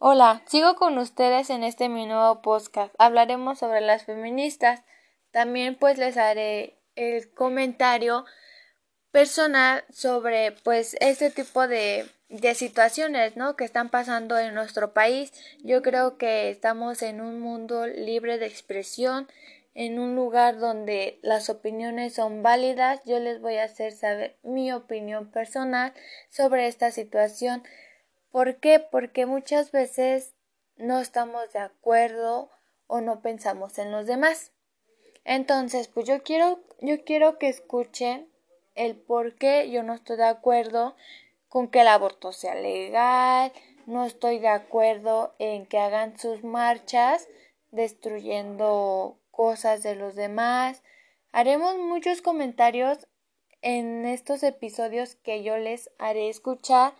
Hola, sigo con ustedes en este mi nuevo podcast. Hablaremos sobre las feministas. También pues les haré el comentario personal sobre pues este tipo de, de situaciones, ¿no? que están pasando en nuestro país. Yo creo que estamos en un mundo libre de expresión, en un lugar donde las opiniones son válidas. Yo les voy a hacer saber mi opinión personal sobre esta situación. ¿Por qué? Porque muchas veces no estamos de acuerdo o no pensamos en los demás. Entonces, pues yo quiero, yo quiero que escuchen el por qué yo no estoy de acuerdo con que el aborto sea legal, no estoy de acuerdo en que hagan sus marchas destruyendo cosas de los demás. Haremos muchos comentarios en estos episodios que yo les haré escuchar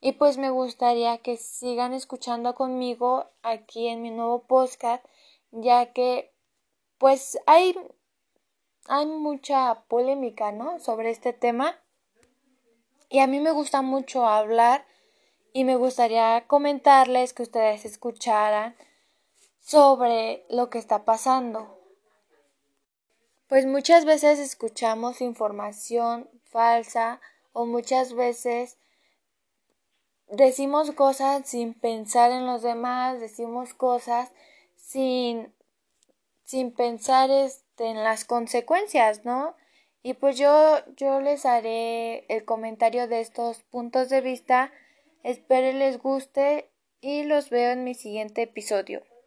y pues me gustaría que sigan escuchando conmigo aquí en mi nuevo podcast, ya que pues hay, hay mucha polémica, ¿no? Sobre este tema. Y a mí me gusta mucho hablar y me gustaría comentarles que ustedes escucharan sobre lo que está pasando. Pues muchas veces escuchamos información falsa o muchas veces decimos cosas sin pensar en los demás, decimos cosas sin, sin pensar este, en las consecuencias, ¿no? Y pues yo, yo les haré el comentario de estos puntos de vista. Espero les guste y los veo en mi siguiente episodio.